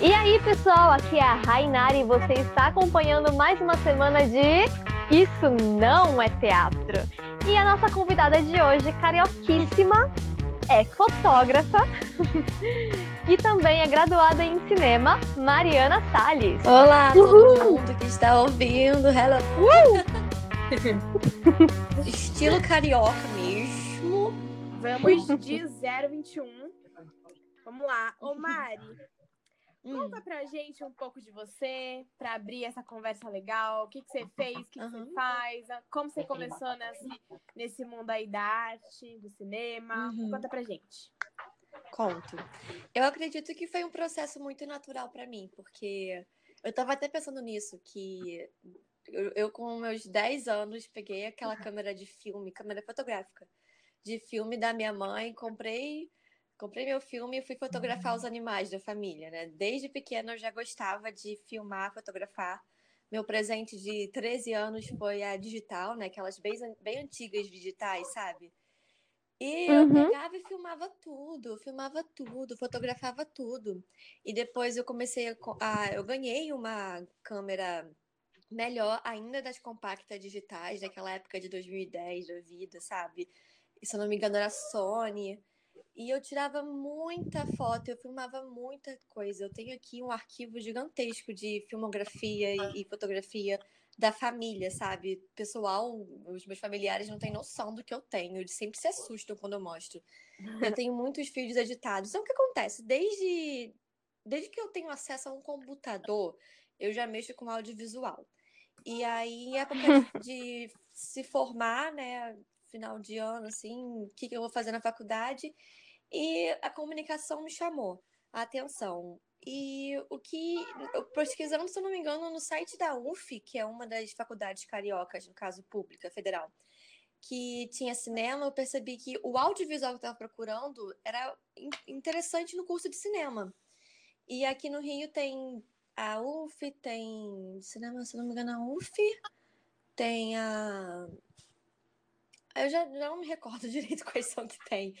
E aí, pessoal, aqui é a Rainari e você está acompanhando mais uma semana de Isso Não é Teatro. E a nossa convidada de hoje, carioquíssima, é fotógrafa e também é graduada em cinema, Mariana Salles. Olá, todo mundo que está ouvindo. Hello. Estilo carioca mesmo. Vamos de 021. Vamos lá. Ô Mari, conta pra gente um pouco de você, pra abrir essa conversa legal. O que, que você fez, o que, que Uhum. você faz, como você começou nesse, nesse mundo aí da arte, do cinema. Uhum. Conta pra gente. Conto. Eu acredito que foi um processo muito natural para mim, porque eu tava até pensando nisso, que eu, eu, com meus 10 anos peguei aquela câmera de filme, câmera fotográfica, de filme da minha mãe, comprei, comprei meu filme e fui fotografar os animais da família, né? Desde pequena eu já gostava de filmar, fotografar. Meu presente de 13 anos foi a digital, né? Aquelas bem, bem antigas digitais, sabe? E eu Uhum. pegava e filmava tudo, filmava tudo, fotografava tudo. E depois eu comecei a, eu ganhei uma câmera melhor ainda das compactas digitais, daquela época de 2010 da vida, sabe? E, se eu não me engano era Sony. E eu tirava muita foto, eu filmava muita coisa. Eu tenho aqui um arquivo gigantesco de filmografia e, e fotografia da família, sabe? Pessoal, os meus familiares não têm noção do que eu tenho. Eles sempre se assustam quando eu mostro. Eu tenho muitos vídeos editados. Então, o que acontece? Desde, desde que eu tenho acesso a um computador, eu já mexo com audiovisual. E aí, em época de, de se formar, né? Final de ano, assim, o que, que eu vou fazer na faculdade? E a comunicação me chamou a atenção. E o que, pesquisando, se eu não me engano, no site da UF, que é uma das faculdades cariocas, no caso pública, federal, que tinha cinema, eu percebi que o audiovisual que eu estava procurando era in- interessante no curso de cinema. E aqui no Rio tem a UF, tem cinema, se não me engano, a UF, tem a. Eu já, já não me recordo direito quais são que tem.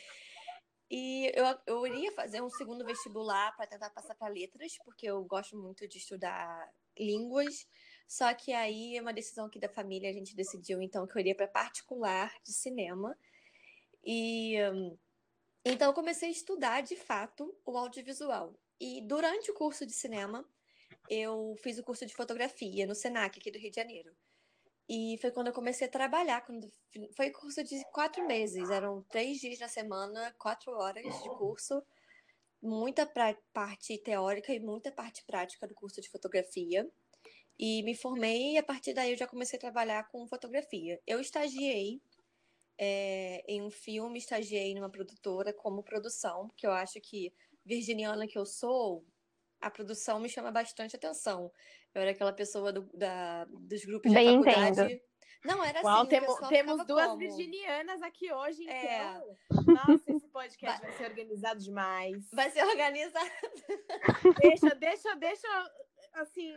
E eu, eu iria fazer um segundo vestibular para tentar passar para letras, porque eu gosto muito de estudar línguas. Só que aí é uma decisão aqui da família, a gente decidiu então que eu iria para particular de cinema. E então eu comecei a estudar de fato o audiovisual. E durante o curso de cinema, eu fiz o curso de fotografia no Senac aqui do Rio de Janeiro. E foi quando eu comecei a trabalhar. Quando... Foi curso de quatro meses. Eram três dias na semana, quatro horas de curso. Muita parte teórica e muita parte prática do curso de fotografia. E me formei e a partir daí eu já comecei a trabalhar com fotografia. Eu estagiei é, em um filme, estagiei numa produtora como produção, que eu acho que, virginiana que eu sou, a produção me chama bastante atenção. Eu era aquela pessoa do, da, dos grupos Bem da faculdade. entendo. Não, era Uau, assim, temo- temos duas como? virginianas aqui hoje, então. É. Nossa, esse podcast vai ser organizado demais. Vai ser organizado. Deixa, deixa, deixa, assim,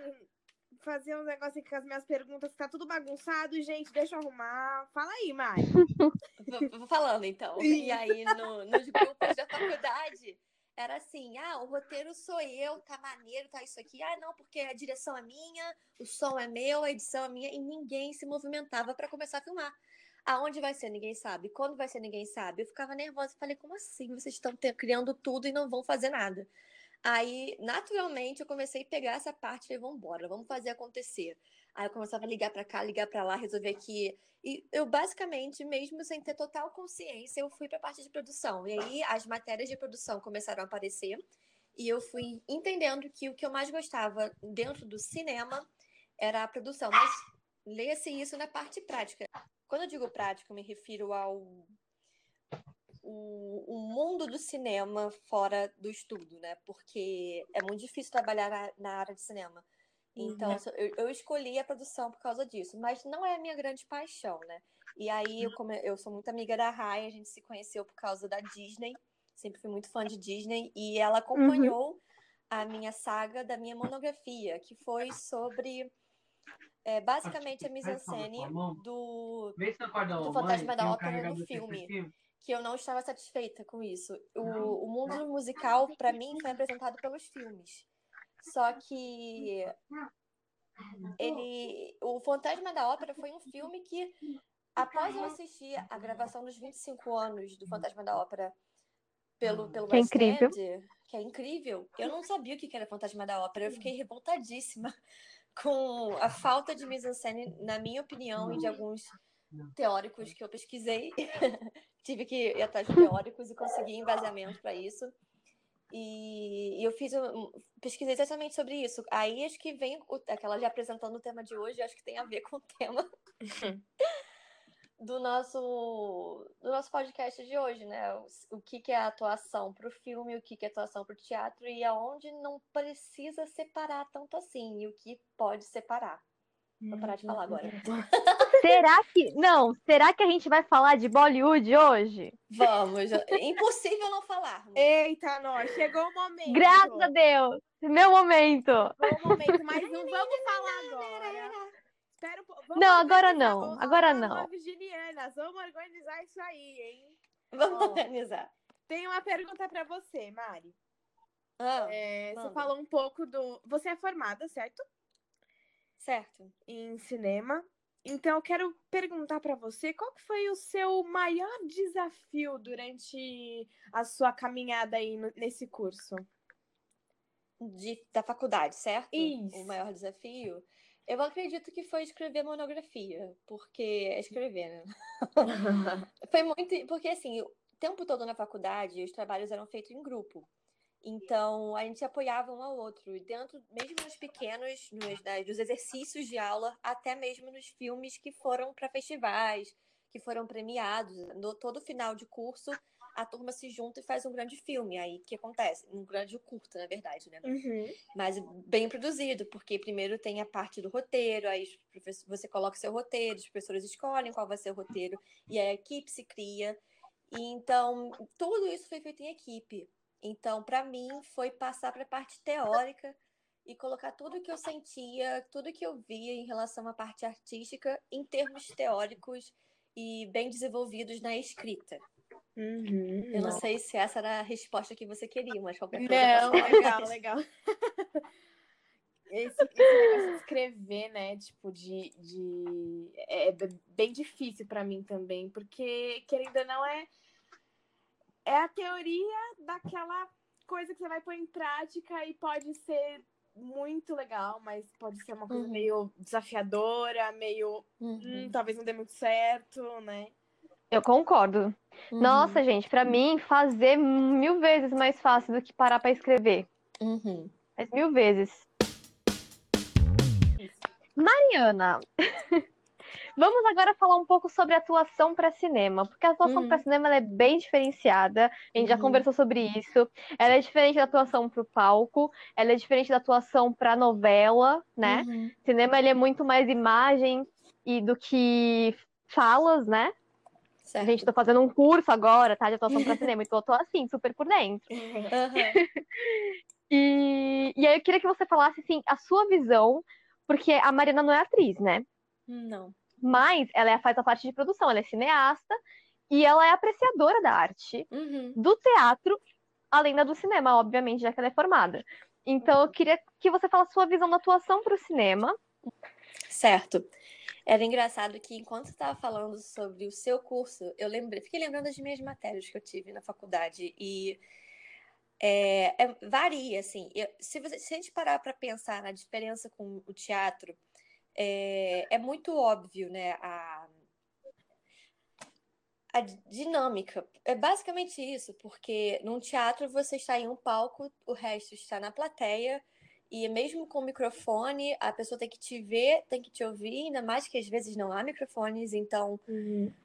fazer um negócio aqui com as minhas perguntas, que tá tudo bagunçado, gente. Deixa eu arrumar. Fala aí, Mari. Vou- Vou falando, então. E aí, no- nos grupos da faculdade, era assim: ah, o roteiro sou eu, tá maneiro, tá isso aqui. Ah, não, porque a direção é minha, o som é meu, a edição é minha, e ninguém se movimentava para começar a filmar. Aonde vai ser, ninguém sabe. Quando vai ser, ninguém sabe. Eu ficava nervosa e falei: como assim? Vocês estão criando tudo e não vão fazer nada. Aí, naturalmente, eu comecei a pegar essa parte e falei, vamos embora, vamos fazer acontecer. Aí eu começava a ligar para cá, ligar para lá, resolver aqui. E eu, basicamente, mesmo sem ter total consciência, eu fui para a parte de produção. E aí as matérias de produção começaram a aparecer. E eu fui entendendo que o que eu mais gostava dentro do cinema era a produção. Mas leia-se isso na parte prática. Quando eu digo prática, eu me refiro ao o, o mundo do cinema fora do estudo, né? Porque é muito difícil trabalhar na, na área de cinema. Então, so- eu, eu escolhi a produção por causa disso, mas não é a minha grande paixão, né? E aí, eu, come- eu sou muito amiga da Rai, a gente se conheceu por causa da Disney, sempre fui muito fã de Disney, e ela acompanhou a minha saga da minha monografia, que foi sobre, é, basicamente, a mise-en-scène do, quarta do Fantasma da um Ópera no filme. que eu não estava satisfeita com isso. O, o mundo musical, para mim, foi apresentado pelos filmes. Só que ele, o Fantasma da Ópera foi um filme que, após eu assistir a gravação dos 25 anos do Fantasma da Ópera pelo, pelo Que é West incrível. End, que é incrível, eu não sabia o que que era Fantasma da Ópera. Eu fiquei revoltadíssima com a falta de mise-en-scène, na minha opinião, e de alguns teóricos que eu pesquisei. Tive que ir atrás de teóricos e conseguir embasamento para isso. E e eu fiz um, pesquisei exatamente sobre isso. Aí acho que vem o- aquela já apresentando o tema de hoje, acho que tem a ver com o tema do nosso do nosso podcast de hoje, né? O, o que que é atuação para o filme, o que que é atuação para o teatro e aonde não precisa separar tanto assim e o que pode separar. Vou parar de falar agora. Será que. Não, será que a gente vai falar de Bollywood hoje? Vamos, é impossível não falar. Eita, nós, chegou o momento. Graças a Deus! Meu momento! Chegou o momento, mas não vamos falar agora. Espera um pouco. Vamos Não, agora não, vamos- agora não. Virginianas, vamos organizar isso aí, hein? Vamos organizar. Tem uma pergunta pra você, Mari. Ah, É, você falou um pouco do. Você é formada, certo? certo. Em cinema. Então, eu quero perguntar pra você qual foi o seu maior desafio durante a sua caminhada aí no- nesse curso? de, da faculdade, certo? Isso. O maior desafio. Eu acredito que foi escrever monografia, porque é escrever, né? Foi muito. Porque, assim, o tempo todo na faculdade, os trabalhos eram feitos em grupo. Então, a gente apoiava um ao outro. E dentro, mesmo nos pequenos, nos, das- dos exercícios de aula, até mesmo nos filmes que foram para festivais, que foram premiados. No todo final de curso, a turma se junta e faz um grande filme. Aí, o que acontece? Um grande curta, na verdade, né? Uhum. mas bem produzido, porque primeiro tem a parte do roteiro, aí você coloca o seu roteiro, os professores escolhem qual vai ser o roteiro, e a equipe se cria. E então, tudo isso foi feito em equipe. Então, para mim, foi passar para a parte teórica e colocar tudo que eu sentia, tudo que eu via em relação à parte artística em termos teóricos e bem desenvolvidos na escrita. Uhum. Eu não sei se essa era a resposta que você queria, mas qualquer coisa. Não, legal, legal. Esse, esse negócio de escrever, né? Tipo, de. de... É b- bem difícil pra mim também, porque, querendo ou não, é. É a teoria daquela coisa que você vai pôr em prática e pode ser muito legal, mas pode ser uma coisa Uhum. meio desafiadora, meio. Uhum. Hum, talvez não dê muito certo, né? Eu concordo. Uhum. Nossa, gente, pra mim, fazer mil vezes mais fácil do que parar pra escrever. Uhum. Mas mil vezes. Mariana, vamos agora falar um pouco sobre atuação para cinema, porque a atuação Uhum. para cinema ela é bem diferenciada. A gente já Uhum. conversou sobre isso. Ela é diferente da atuação para o palco, ela é diferente da atuação para novela, né? Uhum. Cinema ele é muito mais imagem e do que falas, né? Certo. Gente, tô fazendo um curso agora, tá? De atuação para cinema, então eu tô assim, super por dentro. Aham. E, e aí eu queria que você falasse assim, a sua visão, porque a Mariana não é atriz, né? Não. Mas ela é- faz a parte de produção, ela é cineasta e ela é apreciadora da arte, Uhum. do teatro, além da do cinema, obviamente, já que ela é formada. Então eu queria que você falasse sua visão da atuação para o cinema. Certo. Era engraçado que enquanto você estava falando sobre o seu curso, eu lembrei, fiquei lembrando das minhas matérias que eu tive na faculdade e é, é- varia assim. Eu- se, você, se a gente parar para pensar na diferença com o teatro, é, é muito óbvio, né? A, a dinâmica. É basicamente isso, porque num teatro você está em um palco, o resto está na plateia. E mesmo com microfone, a pessoa tem que te ver, tem que te ouvir, ainda mais que às vezes não há microfones, então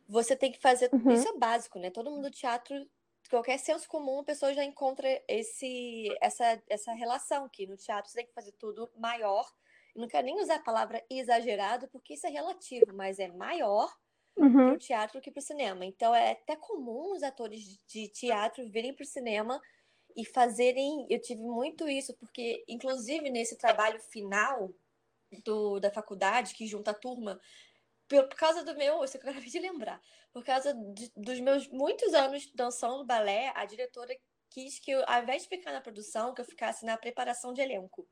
você tem que fazer. Uhum. Isso é básico, né? Todo mundo do teatro, qualquer senso comum, a pessoa já encontra esse, essa, essa relação, que no teatro você tem que fazer tudo maior. Eu não quero nem usar a palavra exagerado, porque isso é relativo, mas é maior Uhum. para o teatro que para o cinema. Então é até comum os atores de teatro virem para o cinema e fazerem. Eu tive muito isso, porque, inclusive, nesse trabalho final do, da faculdade, que junta a turma, por, por causa do meu. Isso que eu acabei de lembrar. Por causa de- dos meus muitos anos dançando balé, a diretora quis que eu, ao invés de ficar na produção, que eu ficasse na preparação de elenco.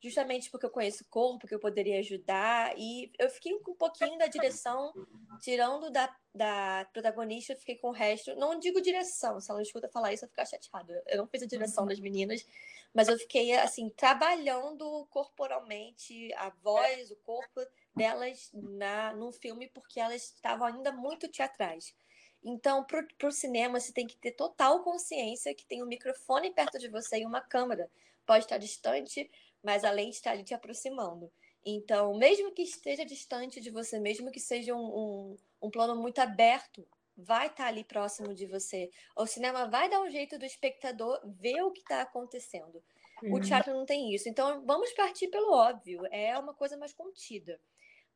Justamente porque eu conheço o corpo, que eu poderia ajudar. E eu fiquei com um pouquinho da direção, tirando da, da protagonista, eu fiquei com o resto. Não digo direção, se ela escuta falar isso, eu ficar chateada. Eu não fiz a direção das meninas, mas eu fiquei, assim, trabalhando corporalmente a voz, o corpo delas na, no filme, porque elas estavam ainda muito teatrais. Então, para o cinema, você tem que ter total consciência que tem um microfone perto de você e uma câmera. Pode estar distante, mas a lente está ali te aproximando. Então, mesmo que esteja distante de você, mesmo que seja um, um, um plano muito aberto, vai estar ali próximo de você. O cinema vai dar um jeito do espectador ver o que está acontecendo. Uhum. O teatro não tem isso. Então, vamos partir pelo óbvio. É uma coisa mais contida.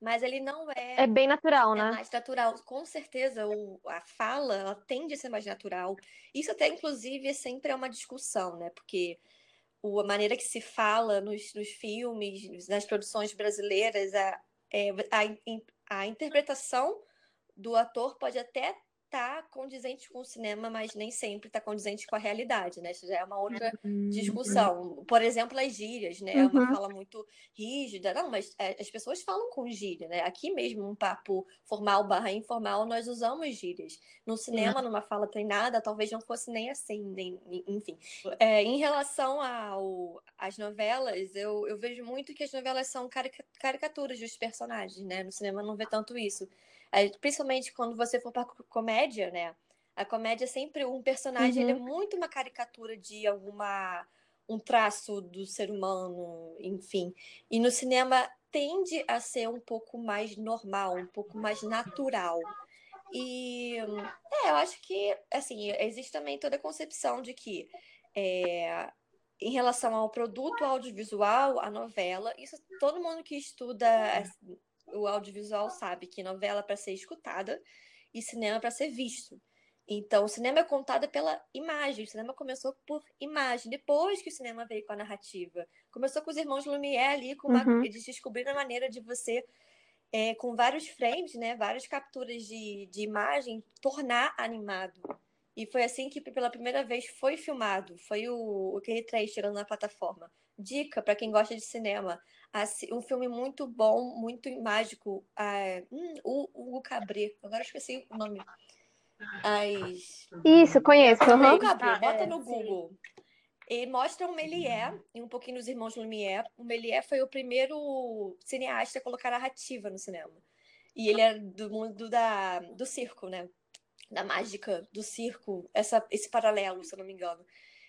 Mas ele não é. É bem natural, é né? É mais natural. Com certeza, o, a fala ela tende a ser mais natural. Isso, até, inclusive, é sempre é uma discussão, né? Porque o, a maneira que se fala nos, nos filmes, nas produções brasileiras, a, é, a, a interpretação do ator pode até tá condizente com o cinema, mas nem sempre está condizente com a realidade, né? Isso já é uma outra uhum. discussão. Por exemplo, as gírias, né? É uma uhum. fala muito rígida. Não, mas é, as pessoas falam com gíria, né? Aqui mesmo, um papo formal barra informal, nós usamos gírias. No cinema, uhum. numa fala treinada, talvez não fosse nem assim, nem, enfim. É, em relação ao, às novelas, eu, eu vejo muito que as novelas são carica caricaturas dos personagens, né? No cinema não vê tanto isso. Principalmente quando você for para comédia, né? A comédia é sempre um personagem, uhum. ele é uhum. muito uma caricatura de alguma um traço do ser humano, enfim. E no cinema tende a ser um pouco mais normal, um pouco mais natural. E é, eu acho que assim, existe também toda a concepção de que é, em relação ao produto audiovisual, a novela, isso todo mundo que estuda o audiovisual sabe que novela é para ser escutada e cinema é para ser visto. Então, o cinema é contado pela imagem. O cinema começou por imagem. Depois que o cinema veio com a narrativa. Começou com os irmãos Lumière ali, com uma, uhum. eles descobriram a maneira de você, é, com vários frames, né, várias capturas de, de imagem, tornar animado. E foi assim que pela primeira vez foi filmado. Foi o, o Q3 chegando na plataforma. Dica para quem gosta de cinema um filme muito bom, muito mágico. Uh, hum, o Hugo Cabret, agora esqueci o nome. As... Isso, conheço. Uhum. Hugo Cabret, bota é, no Google. E mostra o Méliès e um pouquinho dos irmãos Lumière. O Méliès foi o primeiro cineasta a colocar narrativa no cinema. E ele é do mundo da, do circo, né? Da mágica, do circo, essa, esse paralelo, se eu não me engano.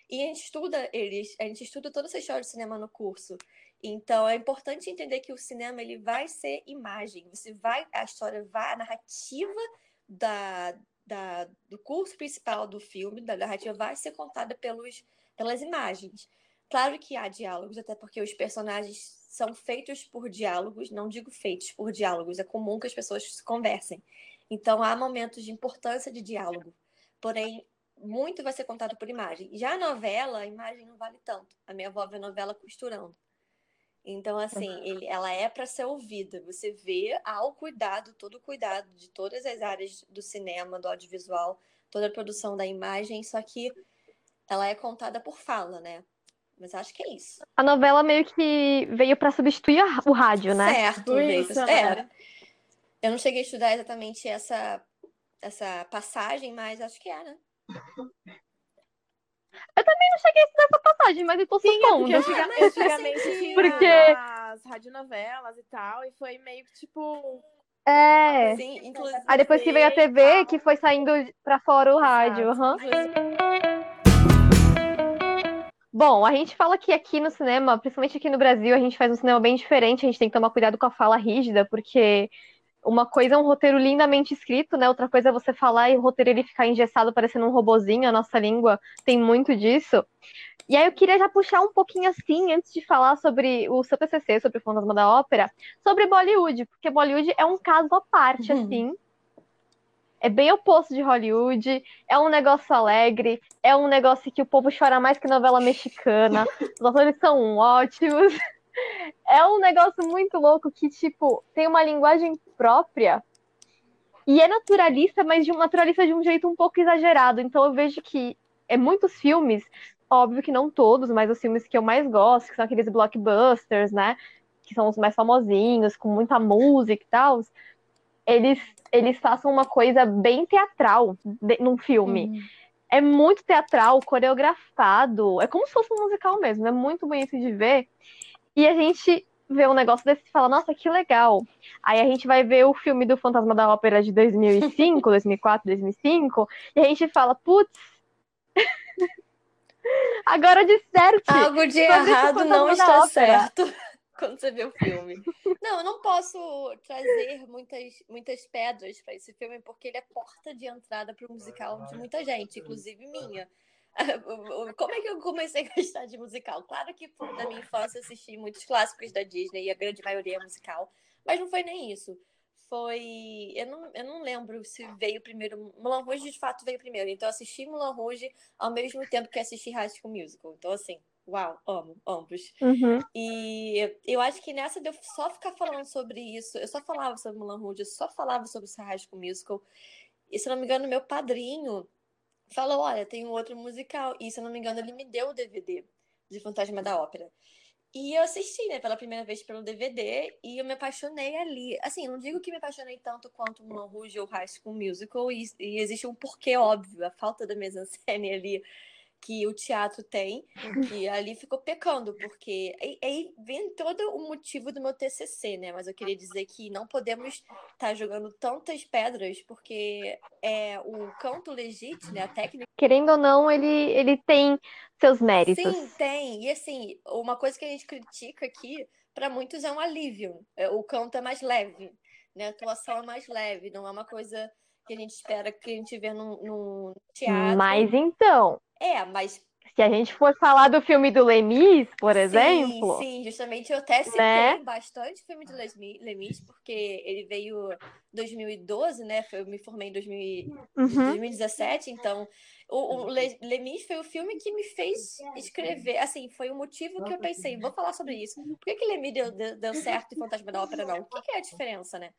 E a gente estuda eles, a gente estuda toda essa história de cinema no curso. Então é importante entender que o cinema ele vai ser imagem. Você vai, a história vai, a narrativa da, da, do curso principal do filme, da narrativa, vai ser contada pelos, pelas imagens. Claro que há diálogos, até porque os personagens são feitos por diálogos, não digo feitos por diálogos, é comum que as pessoas conversem. Então há momentos de importância de diálogo. Porém, muito vai ser contado por imagem. Já a novela, a imagem não vale tanto. A minha avó vê novela costurando. Então, assim, ele, ela é para ser ouvida. Você vê ao cuidado, todo o cuidado de todas as áreas do cinema, do audiovisual, toda a produção da imagem, só que ela é contada por fala, né? Mas acho que é isso. A novela meio que veio para substituir o rádio, né? Certo, isso. É. Eu não cheguei a estudar exatamente essa, essa passagem, mas acho que é, né? Eu também não cheguei a estudar essa passagem, mas eu tô Sim, supondo. É porque antigamente, antigamente tinha porque... as radionovelas e tal, e foi meio que tipo. É. Sim, inclusive. Aí depois que veio a TV, que foi saindo pra fora o rádio. Uhum. Bom, a gente fala que aqui no cinema, principalmente aqui no Brasil, a gente faz um cinema bem diferente, a gente tem que tomar cuidado com a fala rígida, porque uma coisa é um roteiro lindamente escrito, né? Outra coisa é você falar e o roteiro ele ficar engessado parecendo um robozinho, a nossa língua tem muito disso. E aí eu queria já puxar um pouquinho assim, antes de falar sobre o seu TCC, sobre o Fantasma da Ópera, sobre Bollywood, porque Bollywood é um caso à parte, uhum. assim. É bem oposto de Hollywood, é um negócio alegre, é um negócio que o povo chora mais que novela mexicana, os atores são ótimos. É um negócio muito louco que, tipo, tem uma linguagem própria e é naturalista, mas de um naturalista de um jeito um pouco exagerado. Então eu vejo que é muitos filmes óbvio que não todos, mas os filmes que eu mais gosto, que são aqueles blockbusters, né? Que são os mais famosinhos, com muita música e tal, eles, eles façam uma coisa bem teatral de, num filme. Uhum. É muito teatral, coreografado. É como se fosse um musical mesmo. É muito bonito de ver. E a gente vê um negócio desse e fala, nossa, que legal. Aí a gente vai ver o filme do Fantasma da Ópera de 2005, 2004, 2005, e a gente fala, putz, agora de certo. Algo de errado não está certo quando você vê o filme. Não, eu não posso trazer muitas, muitas pedras para esse filme, porque ele é porta de entrada para o musical de muita gente, inclusive minha. Como é que eu comecei a gostar de musical? Claro que na minha infância assisti muitos clássicos da Disney e a grande maioria é musical, mas não foi nem isso. Foi. Eu não, eu não lembro se veio primeiro. Mulan Rouge de fato veio primeiro. Então eu assisti Mulan Rouge ao mesmo tempo que assisti High School Musical. Então, assim, uau, amo, ambos. Uhum. E eu acho que nessa de eu só ficar falando sobre isso, eu só falava sobre Mulan Rouge, eu só falava sobre High School Musical. E se não me engano, meu padrinho falou: olha, tem um outro musical. E se eu não me engano, ele me deu o DVD de Fantasma da Ópera. E eu assisti, né, pela primeira vez pelo DVD e eu me apaixonei ali. Assim, não digo que me apaixonei tanto quanto Moulin Rouge ou High School Musical, e, e existe um porquê óbvio, a falta da mise-en-scène ali que o teatro tem, e ali ficou pecando, porque aí vem todo o motivo do meu TCC, né? Mas eu queria dizer que não podemos estar tá jogando tantas pedras, porque é o canto legítimo, né? A técnica. Querendo ou não, ele, ele tem seus méritos. Sim, tem. E assim, uma coisa que a gente critica aqui, para muitos é um alívio. É, o canto é mais leve, né? A atuação é mais leve, não é uma coisa que a gente espera que a gente vê no, no teatro. Mas então, é, mas se a gente for falar do filme do Lemis, por sim, exemplo. Sim, justamente eu até citei né? bastante o filme do Lemis, porque ele veio em 2012, né? Eu me formei em 2000, uhum. 2017, então o, o Lemis foi o filme que me fez escrever. Assim, foi o motivo que eu pensei, vou falar sobre isso. Por que, que Lemis deu, deu, deu certo e Fantasma da Ópera não? O que, que, é a diferença, né?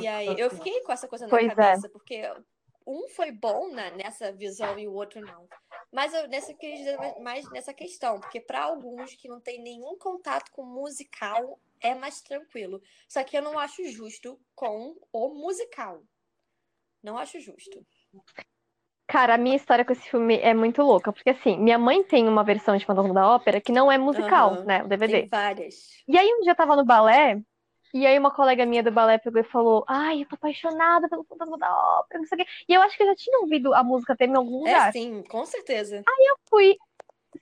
E aí eu fiquei com essa coisa na pois é. cabeça, é. porque um foi bom né, nessa visão e o outro não. Mas eu nessa queria dizer mais nessa questão, porque para alguns que não tem nenhum contato com musical é mais tranquilo. Só que eu não acho justo com o musical. Não acho justo. Cara, a minha história com esse filme é muito louca, porque assim, minha mãe tem uma versão de Fantasma da Ópera que não é musical, uhum. né? O DVD. Tem várias. E aí um dia eu tava no balé e aí uma colega minha do balé pegou e falou: Ai, eu tô apaixonada pelo fantasma da ópera, não sei o quê. E eu acho que eu já tinha ouvido a música ter em algum é, lugar. É, sim, com certeza. Aí eu fui.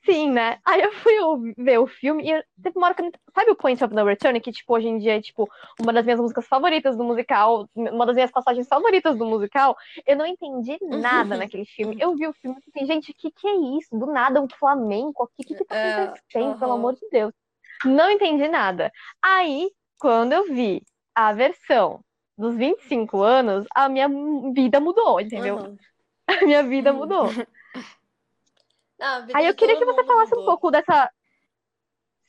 Sim, né? Aí eu fui ver o filme e teve uma hora que. Sabe o Point of No Return? Que, tipo, hoje em dia é, tipo, uma das minhas músicas favoritas do musical, uma das minhas passagens favoritas do musical. Eu não entendi nada naquele filme. Eu vi o filme e pensei, gente, o que, que é isso? Do nada, um flamenco aqui. O que, que tá é, acontecendo, -huh. pelo amor de Deus? Não entendi nada. Aí quando eu vi a versão dos 25 anos, a minha vida mudou, entendeu? Uhum. A minha vida uhum. mudou. Não, Aí eu queria que você falasse um pouco dessa.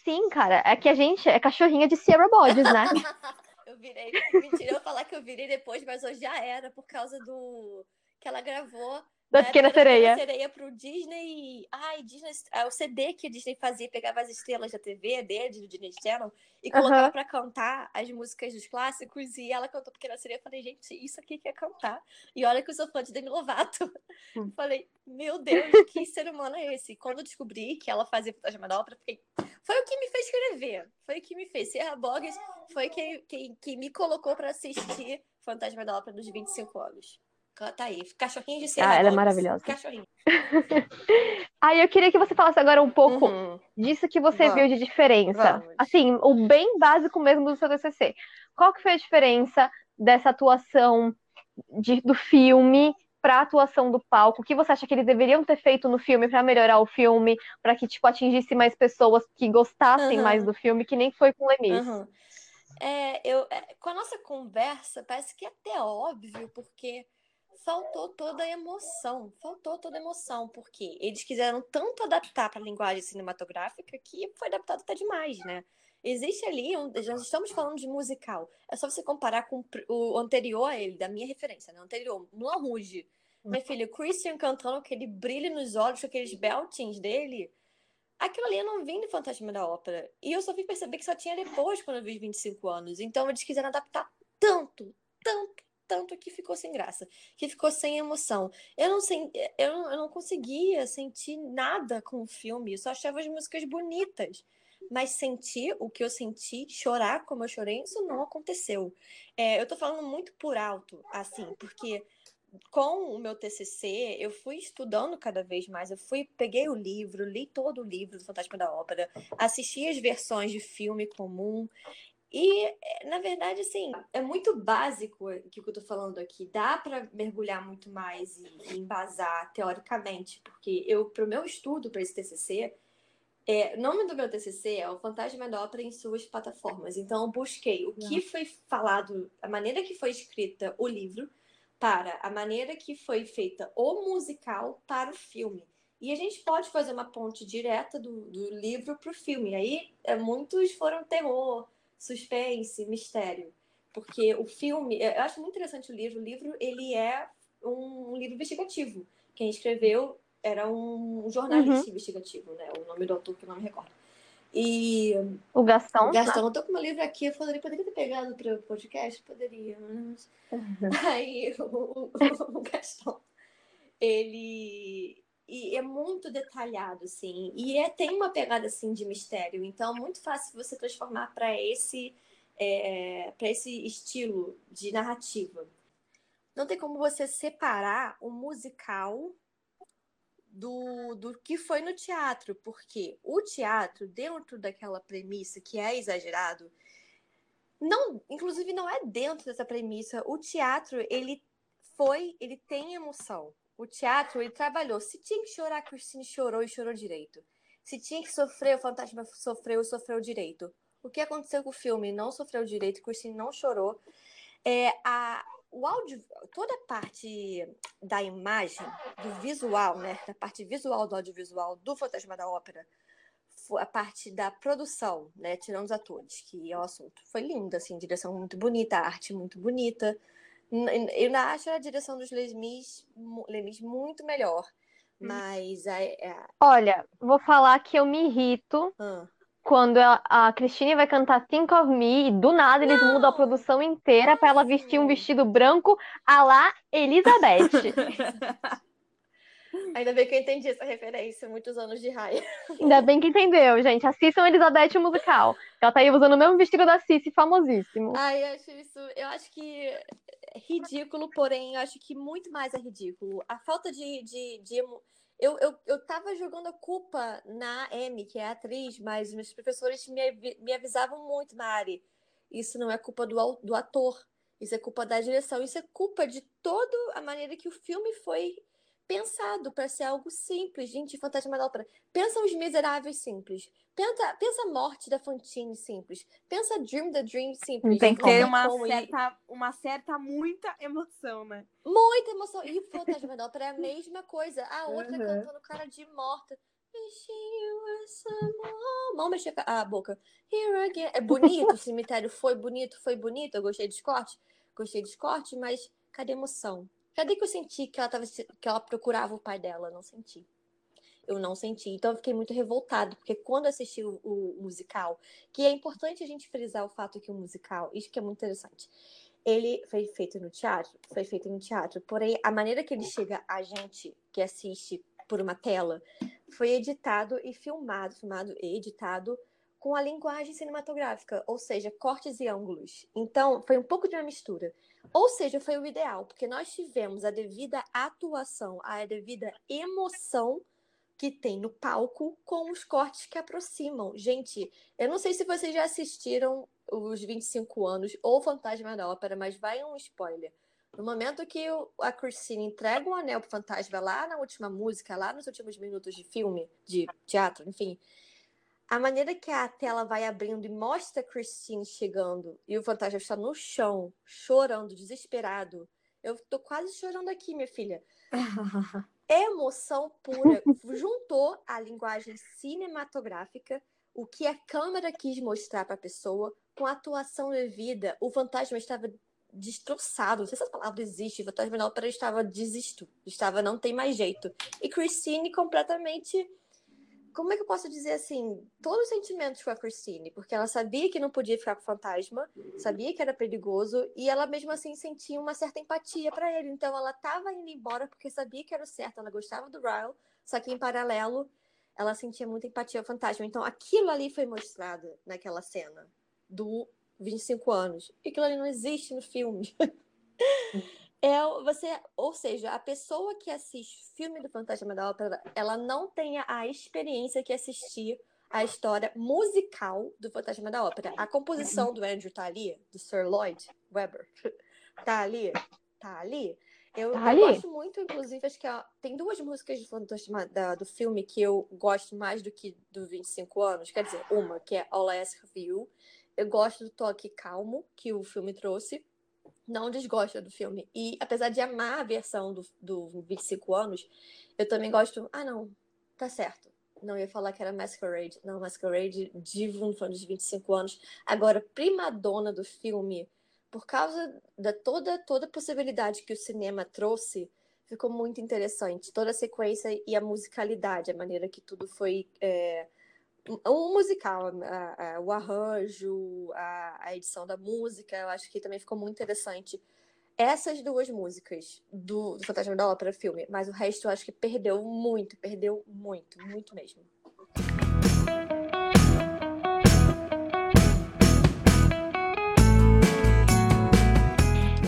Sim, cara, é que a gente é cachorrinha de Sierra Bodes, né? eu virei. Mentira, eu falar que eu virei depois, mas hoje já era por causa do. que ela gravou da Pequena Sereia. Sereia pro Disney. Ai, Disney. É o CD que a Disney fazia, pegava as estrelas da TV dele, do Disney Channel, e colocava uhum. pra cantar as músicas dos clássicos. E ela cantou Pequena Sereia. Eu falei, gente, isso aqui quer cantar. E olha que eu sou fã de Demi Lovato. Hum. Falei, meu Deus, que ser humano é esse? Quando eu descobri que ela fazia Fantasma da Ópera, fiquei. Foi o que me fez escrever. Foi o que me fez. Serra Boggs foi quem, quem, quem me colocou para assistir Fantasma da Ópera dos 25 anos. Tá aí, cachorrinho de cera. Ah, ela é maravilhosa. Cachorrinho. aí eu queria que você falasse agora um pouco uhum. disso que você Vamos. viu de diferença. Vamos. Assim, o bem básico mesmo do seu TCC. Qual que foi a diferença dessa atuação de, do filme para a atuação do palco? O que você acha que eles deveriam ter feito no filme para melhorar o filme, para que tipo atingisse mais pessoas que gostassem uhum. mais do filme, que nem foi com Lemis? Uhum. É, eu, é, com a nossa conversa, parece que é até óbvio, porque faltou toda a emoção, faltou toda a emoção, porque eles quiseram tanto adaptar para a linguagem cinematográfica que foi adaptado até demais, né? Existe ali, um, já estamos falando de musical, é só você comparar com o anterior a ele, da minha referência, né? O anterior, Moulin Rouge. Minha filha, o Christian cantando aquele brilho nos olhos, com aqueles beltings dele. Aquilo ali eu não vim do Fantasma da Ópera. E eu só fui perceber que só tinha depois, quando eu vi 25 anos. Então eles quiseram adaptar tanto, tanto, tanto que ficou sem graça, que ficou sem emoção. Eu não, sei, eu não, eu não conseguia sentir nada com o filme, eu só achava as músicas bonitas. Mas sentir o que eu senti, chorar como eu chorei, isso não aconteceu. É, eu tô falando muito por alto, assim, porque com o meu TCC, eu fui estudando cada vez mais. Eu fui, peguei o livro, li todo o livro do Fantasma da Ópera, assisti as versões de filme comum. E, é, na verdade, assim, é muito básico o que eu tô falando aqui. Dá para mergulhar muito mais e, e embasar teoricamente, porque eu, pro meu estudo para esse TCC, é, o nome do meu TCC é O Fantasma da Ópera em suas plataformas. Então, eu busquei o que foi falado, a maneira que foi escrita o livro, para a maneira que foi feita o musical para o filme. E a gente pode fazer uma ponte direta do, do livro para o filme. Aí é, muitos foram terror, suspense, mistério. Porque o filme, eu acho muito interessante o livro. O livro ele é um, livro investigativo. Quem escreveu era um jornalista uhum. investigativo, né? O nome do autor que eu não me recordo. E. O Gastão. O Gastão, eu tô com meu livro aqui, eu poderia, poderia ter pegado para o podcast? Poderia. Mas... Uhum. Aí, o, o, Gastão, ele. E é muito detalhado, assim. E é, tem uma pegada, assim, de mistério. Então, é muito fácil você transformar para esse, é, para esse estilo de narrativa. Não tem como você separar o musical do, do que foi no teatro, porque o teatro, dentro daquela premissa que é exagerado, não, inclusive não é dentro dessa premissa. O teatro, ele foi, ele tem emoção. O teatro, ele trabalhou. Se tinha que chorar, a Christine chorou e chorou direito. Se tinha que sofrer, o fantasma sofreu e sofreu direito. O que aconteceu com o filme? Não sofreu direito, Christine não chorou. É, a, o áudio, toda a parte da imagem, do visual, né, da parte visual do audiovisual do Fantasma da Ópera, a parte da produção, né, tirando os atores, que é o assunto, foi linda, assim, direção muito bonita, arte muito bonita. Eu ainda acho a direção dos Lemis, Lemis muito melhor, hum. mas... A, a... Olha, vou falar que eu me irrito quando a, Christine vai cantar Think of Me e do nada eles Não. mudam a produção inteira para ela vestir um vestido branco a lá Elizabeth. Ainda bem que eu entendi essa referência, muitos anos de raia. Ainda bem que entendeu, gente. Assistam Elizabeth musical. Ela tá aí usando o mesmo vestido da Cici, famosíssimo. Ai, eu acho isso. Eu acho que é ridículo, porém, eu acho que muito mais é ridículo. A falta de, de, de eu, eu, eu tava jogando a culpa na Amy, que é a atriz, mas meus professores me, me avisavam muito, Mari. Isso não é culpa do, do ator, isso é culpa da direção, isso é culpa de toda a maneira que o filme foi pensado para ser algo simples. Gente, Fantasma da Ópera. Pensa os miseráveis simples. Pensa, pensa a morte da Fantine simples. Pensa Dream the Dream simples. Tem que ter uma certa, uma certa, muita emoção, né? Muita emoção. E o Fantasma da Ópera é a mesma coisa. A outra uhum. cantando cara de morta. Não mexer a boca. Here again. É bonito, o cemitério foi bonito, foi bonito. Eu gostei de Scott, gostei de Scott, mas cadê emoção? Cadê que eu senti que ela, tava, que ela procurava o pai dela? Não senti. Eu não senti. Então eu fiquei muito revoltado, porque quando assisti o, o, musical, que é importante a gente frisar o fato que o musical, isso que é muito interessante, ele foi feito no teatro, foi feito no teatro, porém a maneira que ele chega a gente que assiste por uma tela foi editado e filmado, filmado e editado com a linguagem cinematográfica, ou seja, cortes e ângulos. Então, foi um pouco de uma mistura. Ou seja, foi o ideal, porque nós tivemos a devida atuação, a devida emoção que tem no palco com os cortes que aproximam. Gente, eu não sei se vocês já assistiram os 25 anos ou Fantasma da Ópera, mas vai um spoiler. No momento que a Christine entrega o anel pro fantasma lá na última música, lá nos últimos minutos de filme, de teatro, enfim, a maneira que a tela vai abrindo e mostra a Christine chegando e o fantasma está no chão, chorando, desesperado. Eu tô quase chorando aqui, minha filha. Emoção pura. Juntou a linguagem cinematográfica, o que a câmera quis mostrar para a pessoa, com a atuação devida. O fantasma estava destroçado. Não sei se essa palavra existe. O Fantasma Ópera estava desisto. Estava, não tem mais jeito. E Christine completamente. Como é que eu posso dizer assim? Todos os sentimentos com a Christine, porque ela sabia que não podia ficar com o fantasma, sabia que era perigoso, e ela mesmo assim sentia uma certa empatia para ele. Então ela estava indo embora porque sabia que era o certo, ela gostava do Ryle, só que em paralelo ela sentia muita empatia ao fantasma. Então aquilo ali foi mostrado naquela cena do 25 anos. E aquilo ali não existe no filme. é você, ou seja, a pessoa que assiste filme do Fantasma da Ópera, ela não tem a experiência que assistir a história musical do Fantasma da Ópera. A composição do Andrew tá ali, do Sir Lloyd Webber, tá ali, tá ali. Eu, Tá eu ali. gosto muito, inclusive, acho que ó, tem duas músicas do Fantasma da- do filme que eu gosto mais do que do 25 anos. Quer dizer, uma que é All I Ask of You. Eu gosto do toque calmo que o filme trouxe. Não desgosto do filme. E apesar de amar a versão do, do 25 anos, eu também gosto. Ah, não, tá certo. Não ia falar que era Masquerade. Não, Masquerade, divo no filme dos 25 anos. Agora, primadona do filme, por causa da toda, toda possibilidade que o cinema trouxe, ficou muito interessante. Toda a sequência e a musicalidade, a maneira que tudo foi. É, um musical, a- a- o arranjo, a, a edição da música, eu acho que também ficou muito interessante. Essas duas músicas do, do Fantasma da Ópera filme, mas o resto eu acho que perdeu muito, perdeu muito, muito mesmo.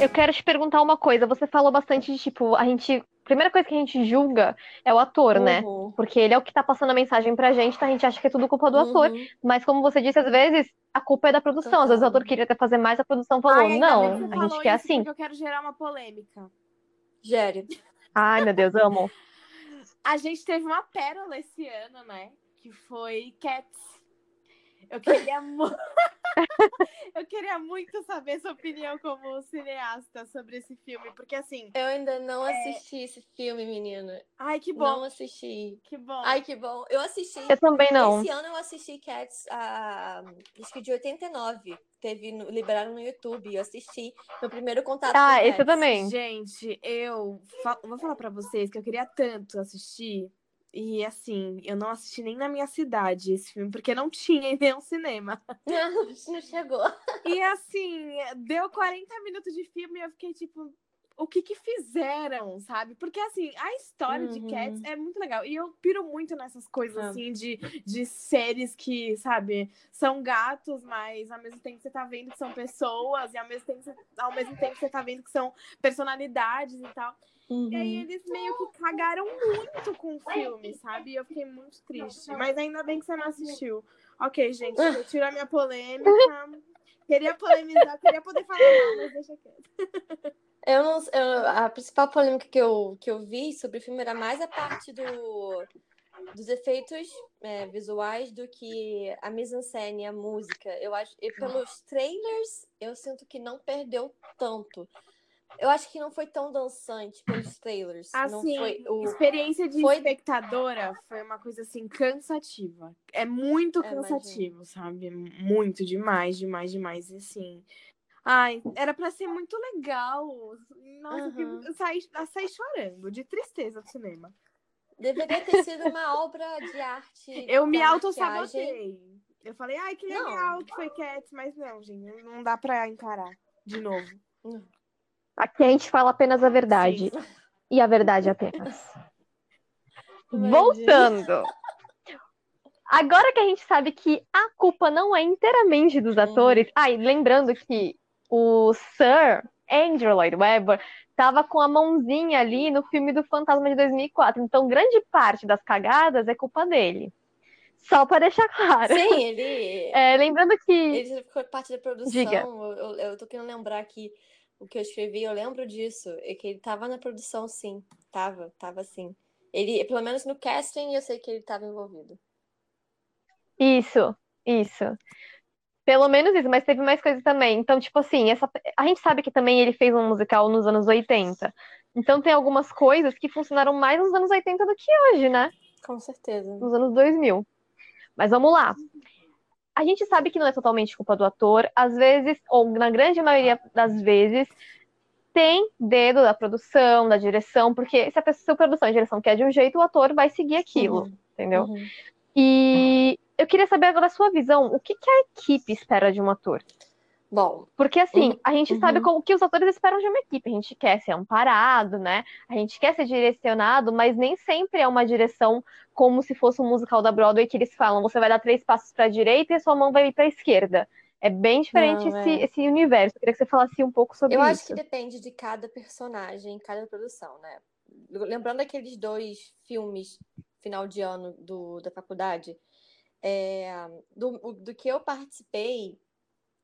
Eu quero te perguntar uma coisa. Você falou bastante de, tipo, a gente. Primeira coisa que a gente julga é o ator, né? Uhum, Porque ele é o que tá passando a mensagem pra gente, então a gente acha que é tudo culpa do ator. uhum. Mas como você disse, às vezes a culpa é da produção. Às vezes o ator queria até fazer mais, a produção falou, Ai, não, a gente quer assim. Eu quero gerar uma polêmica. Gere. Ai, meu Deus, amo. A gente teve uma pérola esse ano, né? Que foi Cats. Eu queria, mu... eu queria muito saber sua opinião como cineasta sobre esse filme, porque assim, Eu ainda não assisti esse filme, menina. ai que bom, Não assisti. que bom. Ai, que bom. Eu assisti. Eu também não. Esse ano eu assisti Cats, ah, acho que de 89. Teve, no, liberaram no YouTube. Eu assisti. Meu primeiro contato Ah, com esse eu Cats. também. Gente, eu fa- vou falar pra vocês que eu queria tanto assistir. E assim, eu não assisti nem na minha cidade esse filme, porque não tinha em nenhum cinema. Não, não chegou. E assim, deu 40 minutos de filme e eu fiquei tipo, o que que fizeram, sabe? Porque assim, a história de Uhum. Cats é muito legal. E eu piro muito nessas coisas Ah. assim de, de séries que, sabe, são gatos, mas ao mesmo tempo você tá vendo que são pessoas, e ao mesmo tempo, ao mesmo tempo você tá vendo que são personalidades e tal. E aí Uhum. eles meio que cagaram muito com o filme, sabe? E eu fiquei muito triste. Mas ainda bem que você não assistiu. Ok, gente, eu tiro a minha polêmica. Queria polemizar, queria poder falar mal, mas deixa quieto. Eu não, eu- a principal polêmica que eu, que eu vi sobre o filme era mais a parte do, dos efeitos é, visuais do que a mise-en-scène, a música. Eu acho, e pelos trailers, eu sinto que não perdeu tanto. Eu acho que não foi tão dançante pelos trailers. não Assim, o experiência de foi- espectadora foi uma coisa assim cansativa. É muito É, cansativo, sabe? Muito demais, demais, demais. E assim. Ai, era pra ser muito legal. Nossa, Aham. eu saí, eu saí chorando, de tristeza do cinema. deveria ter sido uma obra de arte. Eu me maquiagem. Eu falei, ai, que Não. legal que foi Cats, mas não, gente, não dá pra encarar de novo. Aqui a gente fala apenas a verdade. Sim. E a verdade apenas. Imagina. Voltando. Agora que a gente sabe que a culpa não é inteiramente dos atores. Ah, e lembrando que o Sir Andrew Lloyd Webber estava com a mãozinha ali no filme do Fantasma de 2004. Então, grande parte das cagadas é culpa dele. Só para deixar claro. Sim, ele. É, lembrando que. Ele foi parte da produção. Diga. Eu, eu, eu tô querendo lembrar aqui o que eu escrevi, eu lembro disso. É que ele tava na produção, sim. Tava, tava sim. Ele, pelo menos no casting, eu sei que ele tava envolvido. Isso, isso. Pelo menos isso, mas teve mais coisas também. Então, tipo assim, essa... a gente sabe que também ele fez um musical nos anos 80. Então tem algumas coisas que funcionaram mais nos anos 80 do que hoje, né? Com certeza. Nos anos 2000. Mas vamos lá. A gente sabe que não é totalmente culpa do ator, às vezes, ou na grande maioria das vezes, tem dedo da produção, da direção, porque se a pessoa, se a produção e a direção quer de um jeito, o ator vai seguir aquilo, uhum. entendeu? Uhum. E eu queria saber agora a sua visão, o que, que a equipe espera de um ator? Bom. Porque assim, uhum. a gente uhum. sabe o que os atores esperam de uma equipe. A gente quer ser amparado, né? A gente quer ser direcionado, mas nem sempre é uma direção como se fosse um musical da Broadway que eles falam: você vai dar três passos para a direita e sua mão vai ir para a esquerda. É bem diferente Não, esse, é. esse universo. Eu queria que você falasse um pouco sobre Eu isso. Eu acho que depende de cada personagem, cada produção, né? Lembrando aqueles dois filmes final de ano do, da faculdade, é, do, do que eu participei,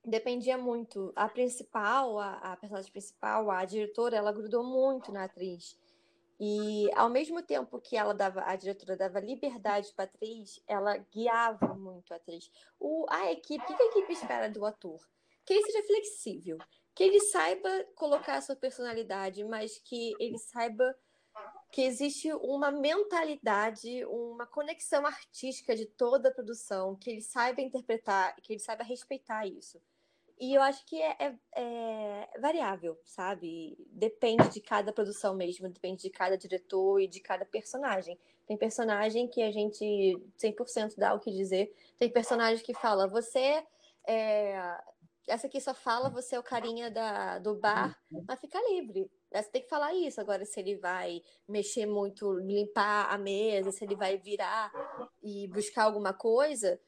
dependia muito. A principal, a, a, personagem principal, a diretora, ela grudou muito na atriz. E ao mesmo tempo que ela dava, a diretora dava liberdade para a atriz, ela guiava muito a atriz. O, a equipe, o que a equipe espera do ator? Que ele seja flexível, que ele saiba colocar a sua personalidade, mas que ele saiba que existe uma mentalidade, uma conexão artística de toda a produção, que ele saiba interpretar, que ele saiba respeitar isso. E eu acho que é, é, é, variável, sabe? Depende de cada produção mesmo, depende de cada diretor e de cada personagem. Tem personagem que a gente 100% dá o que dizer, tem personagem que fala, você é, essa aqui só fala, você é o carinha da, do bar, mas fica livre. Você tem que falar isso. Agora, se ele vai mexer muito, limpar a mesa, se ele vai virar e buscar alguma coisa,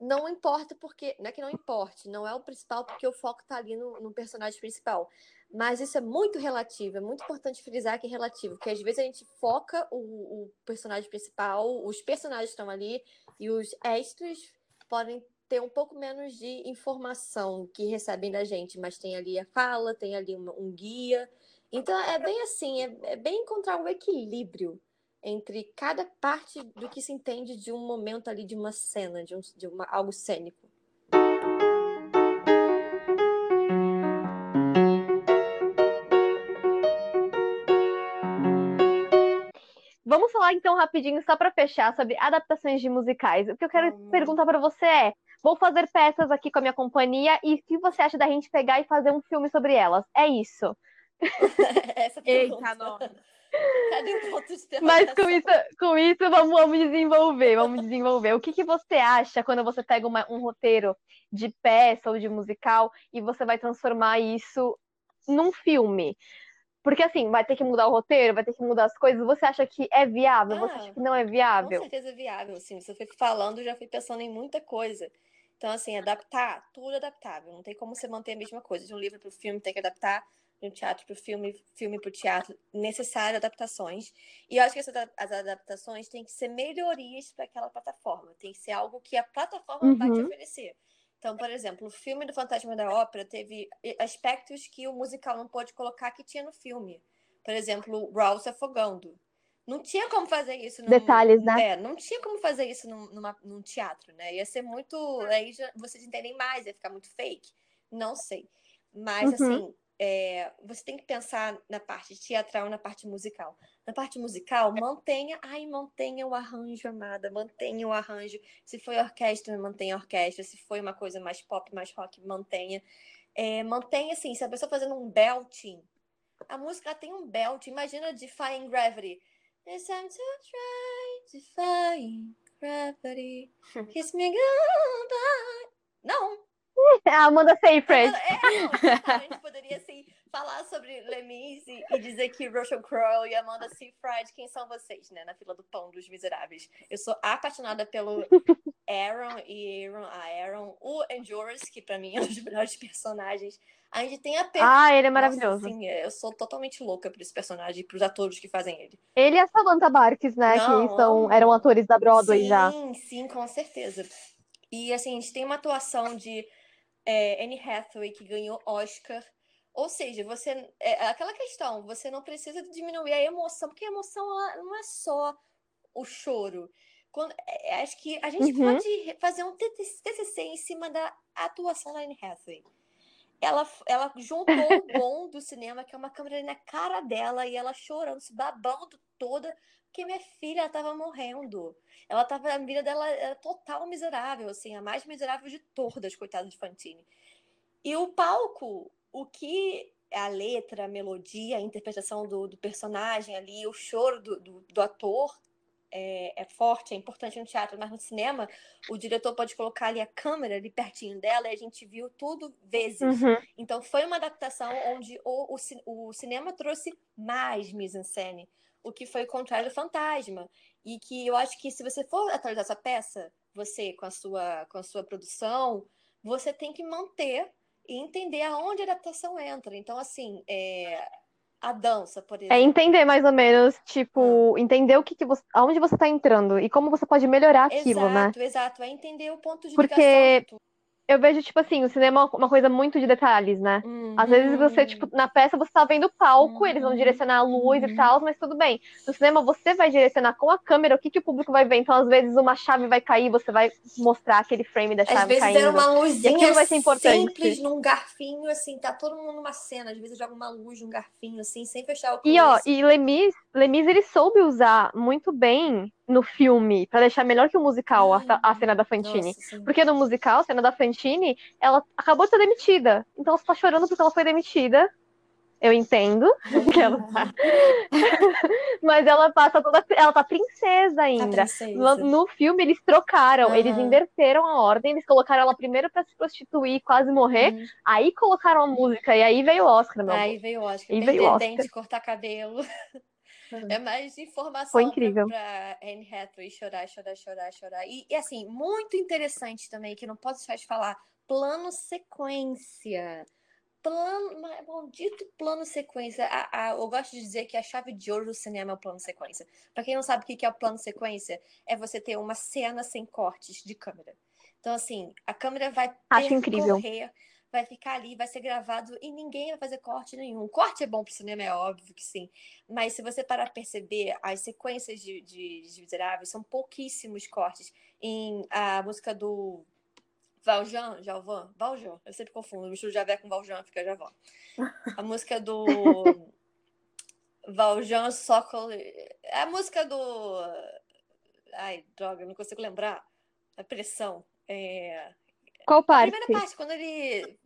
não importa porque. Não é que não importe, não é o principal, porque o foco está ali no, no, personagem principal. Mas isso é muito relativo, é muito importante frisar que é relativo, porque às vezes a gente foca o, o personagem principal, os personagens estão ali, e os extras podem ter um pouco menos de informação que recebem da gente, mas tem ali a fala, tem ali um, um guia. Então é bem assim, é, é bem encontrar um equilíbrio entre cada parte do que se entende de um momento ali de uma cena, de, um, de uma, algo cênico. Vamos falar então rapidinho, só para fechar, sobre adaptações de musicais. O que eu quero hum. perguntar para você é: vou fazer peças aqui com a minha companhia e o que você acha da gente pegar e fazer um filme sobre elas? É isso. Essa Eita, nossa. Mas com isso, com isso vamos, vamos desenvolver, vamos desenvolver. O que, que você acha quando você pega uma, um roteiro de peça ou de musical e você vai transformar isso num filme? Porque assim, vai ter que mudar o roteiro, vai ter que mudar as coisas. Você acha que é viável? Ah, você acha que não é viável? Com certeza é viável, sim. Você foi falando, já fui pensando em muita coisa. Então, assim, adaptar, tudo adaptável. Não tem como você manter a mesma coisa. De um livro para o filme, tem que adaptar de um teatro para o filme, filme para o teatro, necessárias adaptações. E eu acho que essas, as adaptações têm que ser melhorias para aquela plataforma, tem que ser algo que a plataforma uhum. vai te uhum. oferecer. Então, por exemplo, o filme do Fantasma da Ópera teve aspectos que o musical não pôde colocar que tinha no filme. Por exemplo, o Raul se afogando. Não tinha como fazer isso. Num, Detalhes, né? É, não tinha como fazer isso num, numa, num teatro, né? Ia ser muito. Aí já, vocês entendem mais, ia ficar muito fake. Não sei. Mas, uhum. assim, é, você tem que pensar na parte teatral, na parte musical. Na parte musical, mantenha, ai, mantenha o arranjo, amada, mantenha o arranjo. Se foi orquestra, mantenha a orquestra. Se foi uma coisa mais pop, mais rock, mantenha. É, mantenha, assim, se a pessoa fazendo um belting, a música tem um belt, imagina Defying Gravity. It's time to try defying gravity. Kiss me goodbye. Não, a Amanda Seyfried. É, não, a gente poderia assim, falar sobre Lemis e, e, dizer que Russell Crowe e Amanda Seyfried, quem são vocês, né? Na fila do pão dos miseráveis. Eu sou apaixonada pelo Aaron e Aaron, a Aaron, o Endurance, que pra mim é um dos melhores personagens. A gente tem a. Ah, ele é maravilhoso. Nossa, sim, eu sou totalmente louca por esse personagem e pros atores que fazem ele. Ele e a Samantha Barks, né? Não, que são, eram atores da Broadway sim, já. Sim, sim, com certeza. E assim, a gente tem uma atuação de é, Anne Hathaway, que ganhou Oscar. Ou seja, você é aquela questão, você não precisa diminuir a emoção, porque a emoção não é só o choro. Quando, é, acho que a gente uhum. pode fazer um TCC em cima da atuação da Anne Hathaway. Ela, ela juntou o bom do cinema, que é uma câmera na cara dela, e ela chorando, se babando toda, Porque minha filha ela tava morrendo. Ela tava, a vida dela era total miserável, assim, a mais miserável de todas, coitada de Fantine. E o palco, o que a letra, a melodia, a interpretação do, do personagem ali, o choro do, do, do ator é, é, forte, é importante no teatro, mas no cinema o diretor pode colocar ali a câmera ali pertinho dela e a gente viu tudo vezes. Uhum. Então foi uma adaptação onde o, o, o cinema trouxe mais mise-en-scène, o que foi o contrário do Fantasma. E que eu acho que se você for atualizar essa peça, você com a sua, com a sua produção, você tem que manter e entender aonde a adaptação entra. Então, assim, é, a dança, por exemplo. É entender mais ou menos, tipo, ah. entender o que, que você, aonde você está entrando e como você pode melhorar aquilo, exato, né? Exato, exato. É entender o ponto de Porque ligação eu vejo, tipo assim, o cinema é uma coisa muito de detalhes, né? Uhum. Às vezes você, tipo, na peça você tá vendo o palco, uhum. eles vão direcionar a luz uhum. e tal, mas tudo bem. No cinema você vai direcionar com a câmera o que, que o público vai ver. Então, às vezes, uma chave vai cair, você vai mostrar aquele frame da chave Às vezes caindo. era uma luzinha vai ser importante. simples num garfinho, assim, tá todo mundo numa cena. Às vezes joga uma luz num garfinho, assim, sem fechar o E, ó, e Lemis, Lemis, ele soube usar muito bem no filme, para deixar melhor que o musical, a, a cena da Fantine. Nossa, porque no musical, a cena da Fantine, ela acabou de ser demitida. Então você tá chorando porque ela foi demitida. Eu entendo que ela tá. Mas ela passa toda. Ela tá princesa ainda. Tá princesa. No, no, filme, eles trocaram, Uhum. eles inverteram a ordem, eles colocaram ela primeiro pra se prostituir, quase morrer, Uhum. aí colocaram a música, e aí veio o Oscar, meu Aí amor. veio o Oscar. Aí veio o Oscar. cortar cabelo. É mais informação Foi incrível. pra, pra Anne Hathaway chorar, chorar, chorar, chorar. E, e, assim, muito interessante também, que não posso deixar de falar, plano sequência. Plano, ma- maldito plano sequência. A- a- eu gosto de dizer que a chave de ouro do cinema é o plano sequência. Pra quem não sabe o que é o plano sequência, é você ter uma cena sem cortes de câmera. Então, assim, a câmera vai Acho incrível. Vai ficar ali, vai ser gravado e ninguém vai fazer corte nenhum. Corte é bom pro cinema, é óbvio que sim. Mas se você parar pra perceber, as sequências de, de, de Miseráveis são pouquíssimos cortes. Em a música do Valjean, Jalvan, Valjean, eu sempre confundo, misturo Javé com Valjean, fica Javan. A música do Valjean Sokol, a música do ai, droga, não consigo lembrar. A pressão. É... Qual A parte? primeira parte, quando ele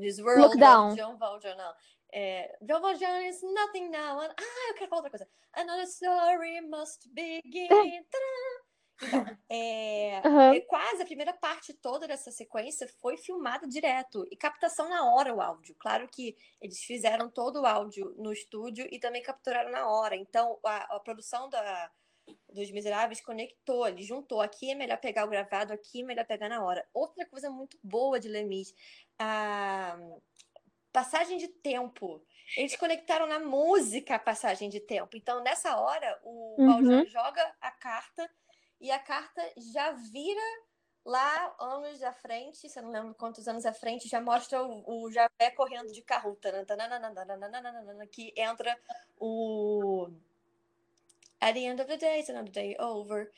diz World Lockdown. John Valjean, não. É, John Valjean is nothing now. and- Ah, eu quero falar outra coisa. Another story must begin. Então, é, é quase a primeira parte toda dessa sequência foi filmada direto e captação na hora o áudio. Claro que eles fizeram todo o áudio no estúdio e também capturaram na hora. Então, a, a produção da, dos Miseráveis conectou, ele juntou. Aqui é melhor pegar o gravado, aqui é melhor pegar na hora. Outra coisa muito boa de Lemis, a passagem de tempo. Eles conectaram na música a passagem de tempo. Então, nessa hora, o Uhum. Joga a carta e a carta já vira lá anos à frente, se eu não lembro quantos anos à frente, já mostra o, o Javé correndo de carro, que entra o At the end of the day, it's another day over.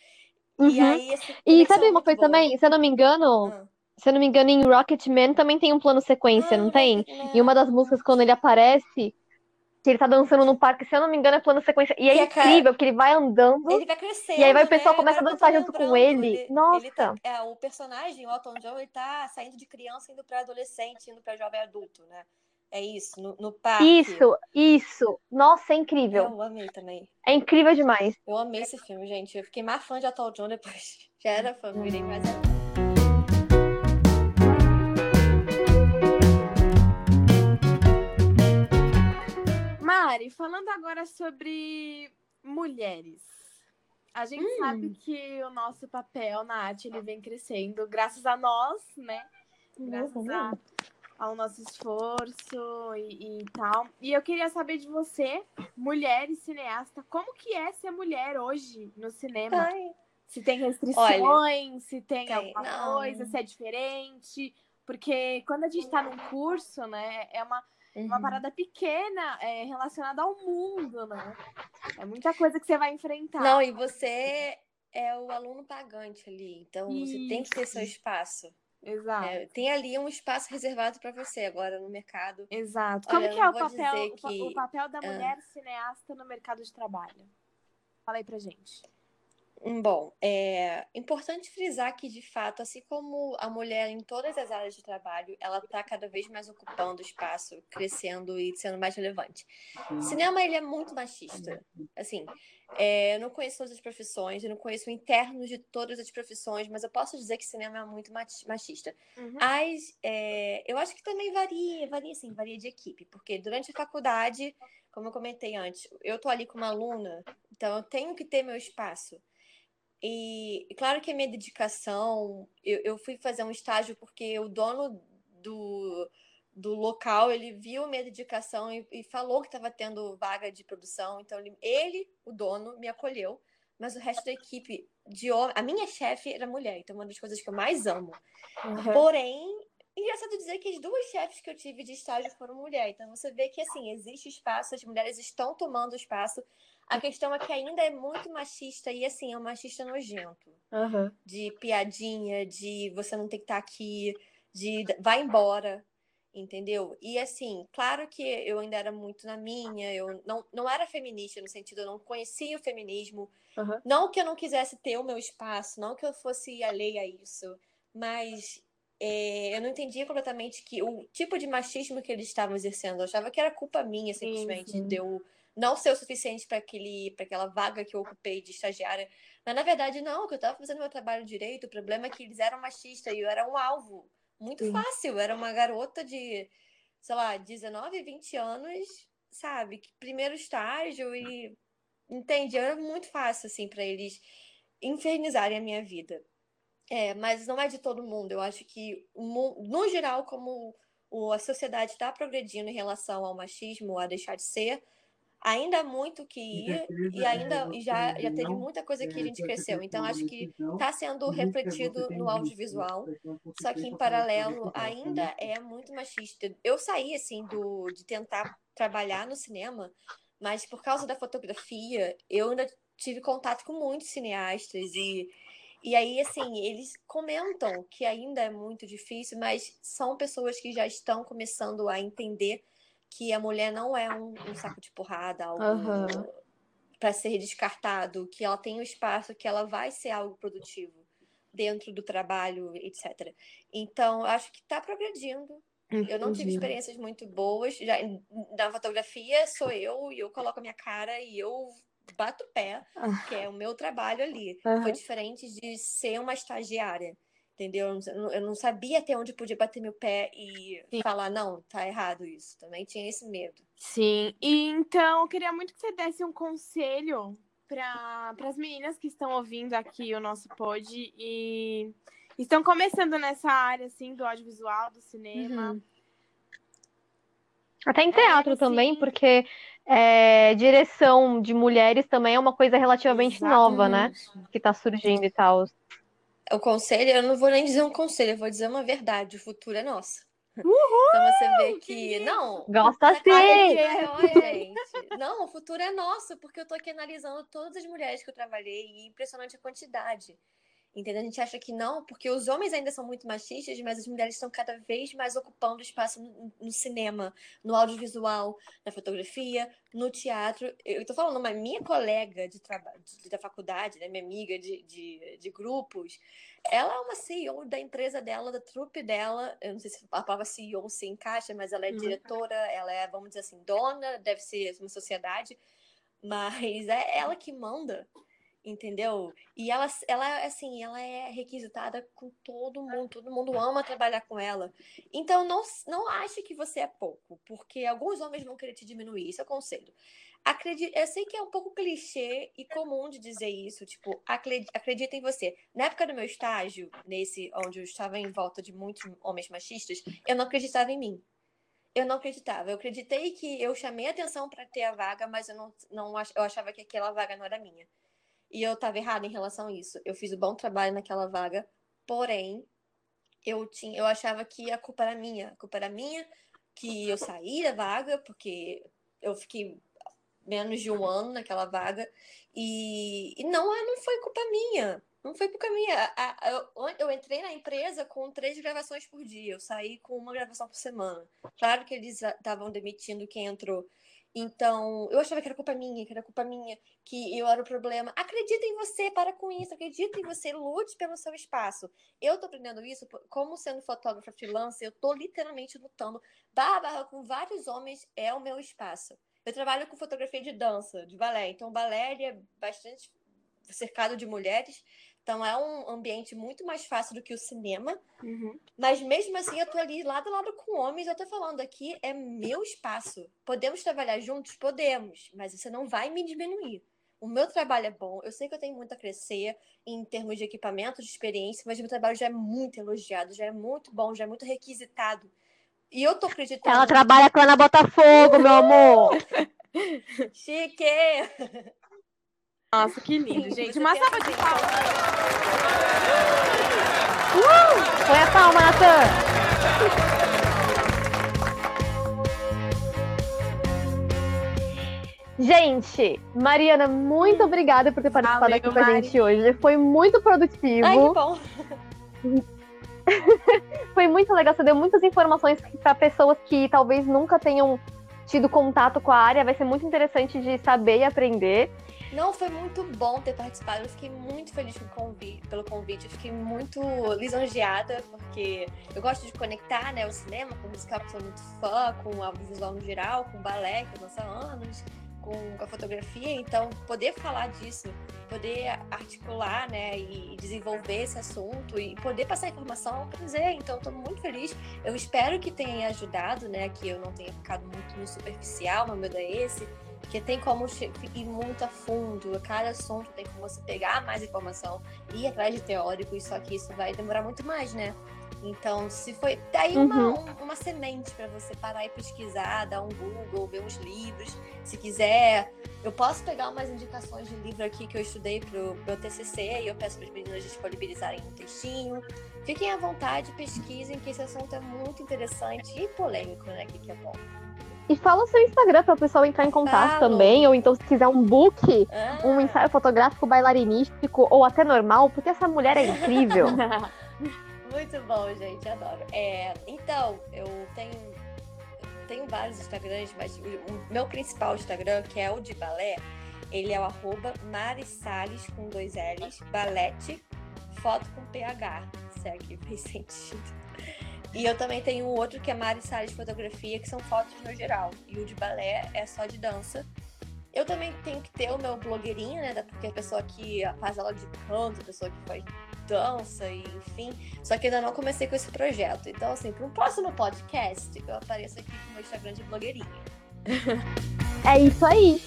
E Uhum. aí essa E sabe uma coisa boa. também? Se eu não me engano, Ah. se eu não me engano, em Rocketman também tem um plano sequência, Ah, não tem? Rocketman. E uma das músicas, quando ele aparece, que ele tá dançando no parque, se eu não me engano, é plano sequência. E é Que é incrível, porque ele vai andando. Ele vai crescendo, E aí vai o pessoal né? começa a dançar junto com lembrando, ele. ele tá- Nossa. é, o personagem, o Elton John, ele tá saindo de criança, indo pra adolescente, indo pra jovem adulto, né? É isso, no, no parque. Isso, isso. Nossa, é incrível. Eu amei também. É incrível demais. Eu amei esse filme, gente. Eu fiquei mais fã de Elton John depois. Já era fã, virei mais fã. Mari, falando agora sobre mulheres. A gente Hum. sabe que o nosso papel na arte ele vem crescendo graças a nós, né? Graças a- ao nosso esforço e, e tal. E eu queria saber de você, mulher e cineasta, como que é ser mulher hoje no cinema? Ai, Se tem restrições, se tem, tem, alguma não. coisa, se é diferente. Porque quando a gente tá num curso, né, é uma, uma uhum. parada pequena é, relacionada ao mundo, né? É muita coisa que você vai enfrentar. Não, e você é o aluno pagante ali, então você tem que ter seu Isso. espaço. Exato. né? Tem ali um espaço reservado para você agora no mercado. Exato. Olha, Como eu que é o papel, o que- o papel da Ah. mulher cineasta no mercado de trabalho? Fala aí pra gente. Hum, bom, é importante frisar que, de fato, assim como a mulher em todas as áreas de trabalho, ela está cada vez mais ocupando espaço, crescendo e sendo mais relevante. Cinema, ele é muito machista. Assim, é, eu não conheço todas as profissões, eu não conheço o interno de todas as profissões, mas eu posso dizer que cinema é muito machista. Uhum. Mas é, eu acho que também varia, varia sim, varia de equipe, porque durante a faculdade, como eu comentei antes, eu tô ali com uma aluna, então eu tenho que ter meu espaço. E, claro que a minha dedicação, eu, eu fui fazer um estágio porque o dono do, do local, ele viu minha dedicação e, e falou que estava tendo vaga de produção. Então, ele, ele, o dono, me acolheu, mas o resto da equipe de. A minha chefe era mulher, então é uma das coisas que eu mais amo. Uhum. Porém, engraçado dizer que as duas chefes que eu tive de estágio foram mulher. Então você vê que assim, existe espaço, as mulheres estão tomando espaço. A questão é que ainda é muito machista e assim, é um machista nojento. Uhum. De piadinha, de você não tem que estar aqui, de vai embora, entendeu? E assim, claro que eu ainda era muito na minha, eu não, não era feminista no sentido, eu não conhecia o feminismo. Uhum. Não que eu não quisesse ter o meu espaço, não que eu fosse alheia a isso, mas é, eu não entendia completamente que o tipo de machismo que eles estavam exercendo. Eu achava que era culpa minha, simplesmente, sim, sim. de eu não ser o suficiente para aquela vaga que eu ocupei de estagiária. Mas na verdade, não, que eu estava fazendo meu trabalho direito. O problema é que eles eram machistas e eu era um alvo. Muito Sim. fácil. Eu era uma garota de, sei lá, 19, 20 anos, sabe? Primeiro estágio e. Entende? Era muito fácil, assim, para eles infernizarem a minha vida. É, mas não é de todo mundo. Eu acho que, no geral, como a sociedade está progredindo em relação ao machismo, a deixar de ser, ainda há muito que ir e ainda já, já teve muita coisa que a gente cresceu. Então, acho que está sendo refletido no audiovisual, só que em paralelo ainda é muito machista. Eu saí, assim, do, de tentar trabalhar no cinema, mas por causa da fotografia, eu ainda tive contato com muitos cineastas e e aí, assim, eles comentam que ainda é muito difícil, mas são pessoas que já estão começando a entender que a mulher não é um, um saco de porrada, algo uhum. para ser descartado, que ela tem um espaço, que ela vai ser algo produtivo dentro do trabalho, etc. Então, acho que está progredindo. Eu não tive experiências muito boas. Já, na fotografia sou eu e eu coloco a minha cara e eu bato o pé, ah. que é o meu trabalho ali. Uhum. Foi diferente de ser uma estagiária entendeu? Eu não sabia até onde podia bater meu pé e Sim. falar, não, tá errado isso. Também tinha esse medo. Sim, e então eu queria muito que você desse um conselho para as meninas que estão ouvindo aqui o nosso pod e estão começando nessa área, assim, do audiovisual, do cinema. Uhum. Até em teatro é, também, porque é, direção de mulheres também é uma coisa relativamente Exatamente. nova, né? Que tá surgindo e tal o conselho, eu não vou nem dizer um conselho, eu vou dizer uma verdade, o futuro é nosso. Uhul, então você vê que. Não. Gosta é sim! É. Não, o futuro é nosso, porque eu tô aqui analisando todas as mulheres que eu trabalhei e impressionante a quantidade. Entendeu? A gente acha que não, porque os homens ainda são muito machistas, mas as mulheres estão cada vez mais ocupando espaço no, no cinema, no audiovisual, na fotografia, no teatro. Eu estou falando, uma minha colega de trabalho da faculdade, né, minha amiga de, de, de, grupos, ela é uma CEO da empresa dela, da trupe dela. Eu não sei se a palavra CEO se encaixa, mas ela é uhum. diretora, ela é, vamos dizer assim, dona, deve ser uma sociedade, mas é ela que manda entendeu? E ela, ela, assim, ela é requisitada com todo mundo, todo mundo ama trabalhar com ela. Então, não, não ache que você é pouco, porque alguns homens vão querer te diminuir, isso é conselho. Acredite, eu sei que é um pouco clichê e comum de dizer isso, tipo, acredita em você. Na época do meu estágio, nesse onde eu estava em volta de muitos homens machistas, eu não acreditava em mim. Eu não acreditava. Eu acreditei que eu chamei atenção para ter a vaga, mas eu não, não eu achava que aquela vaga não era minha. E eu estava errada em relação a isso. Eu fiz um bom trabalho naquela vaga, porém, eu tinha, eu achava que a culpa era minha. A culpa era minha que eu saí da vaga, porque eu fiquei menos de um ano naquela vaga. E, e não, não foi culpa minha. Não foi culpa minha. A, a, eu, eu entrei na empresa com três gravações por dia. Eu saí com uma gravação por semana. Claro que eles estavam demitindo quem entrou Então, eu achava que era culpa minha, que era culpa minha, que eu era o problema. Acredita em você, para com isso, acredita em você, lute pelo seu espaço. Eu tô aprendendo isso, como sendo fotógrafa freelancer, eu tô literalmente lutando barra com vários homens, é o meu espaço. Eu trabalho com fotografia de dança, de balé, então o balé é bastante cercado de mulheres, então é um ambiente muito mais fácil do que o cinema. Uhum. Mas mesmo assim, eu tô ali lado a lado com homens, eu tô falando aqui, é meu espaço. Podemos trabalhar juntos? Podemos, mas você não vai me diminuir. O meu trabalho é bom, eu sei que eu tenho muito a crescer em termos de equipamento, de experiência, mas meu trabalho já é muito elogiado, já é muito bom, já é muito requisitado. E eu tô acreditando. Ela trabalha com a Ana Botafogo, meu amor. Chique! Nossa, que lindo, gente. Uma salva de palmas. Uh! Põe a palma, Natan. Gente, Mariana, muito obrigada por ter participado Valeu, aqui com a gente hoje. Foi muito produtivo. Ai, que bom. Foi muito legal. Você deu muitas informações para pessoas que talvez nunca tenham tido contato com a área. Vai ser muito interessante de saber e aprender. Não, foi muito bom ter participado. Eu fiquei muito feliz com o convi- pelo convite. Eu fiquei muito lisonjeada, porque eu gosto de conectar né, o cinema com o musical, que sou muito fã, com o audiovisual no geral, com o balé, que eu há anos, com, com a fotografia. Então, poder falar disso, poder articular né, e desenvolver esse assunto e poder passar informação é um prazer. Então, estou muito feliz. Eu espero que tenha ajudado, né, que eu não tenha ficado muito no superficial, meu medo é esse. Porque tem como ir muito a fundo, cada assunto tem como você pegar mais informação, ir atrás de teórico, só que isso vai demorar muito mais, né? Então, se foi. Daí uma, Uhum. um- uma semente para você parar e pesquisar, dar um Google, ver uns livros. Se quiser, eu posso pegar umas indicações de livro aqui que eu estudei pro meu TCC e eu peço para as meninas disponibilizarem um textinho. Fiquem à vontade, pesquisem, que esse assunto é muito interessante e polêmico, né? Que, que é bom. E fala o seu Instagram para o pessoal entrar em contato também. Ou então, se quiser um book, Ah, um ensaio fotográfico bailarinístico ou até normal, porque essa mulher é incrível. Muito bom, gente, adoro. É, então, eu tenho, eu tenho vários Instagrams, mas o, o meu principal Instagram, que é o de balé, ele é o arroba Marisales com dois L's, balete, foto com PH, se é que fez sentido. E eu também tenho outro que é Mari Salles Fotografia, que são fotos no geral. E o de balé é só de dança. Eu também tenho que ter o meu blogueirinho, né? Porque a pessoa que faz aula de canto, a pessoa que faz dança, e enfim. Só que ainda não comecei com esse projeto. Então, assim, para um próximo podcast, eu apareço aqui com o meu Instagram de blogueirinha. É isso aí.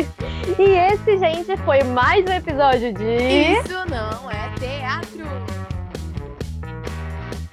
e esse, gente, foi mais um episódio de. Isso não é teatro.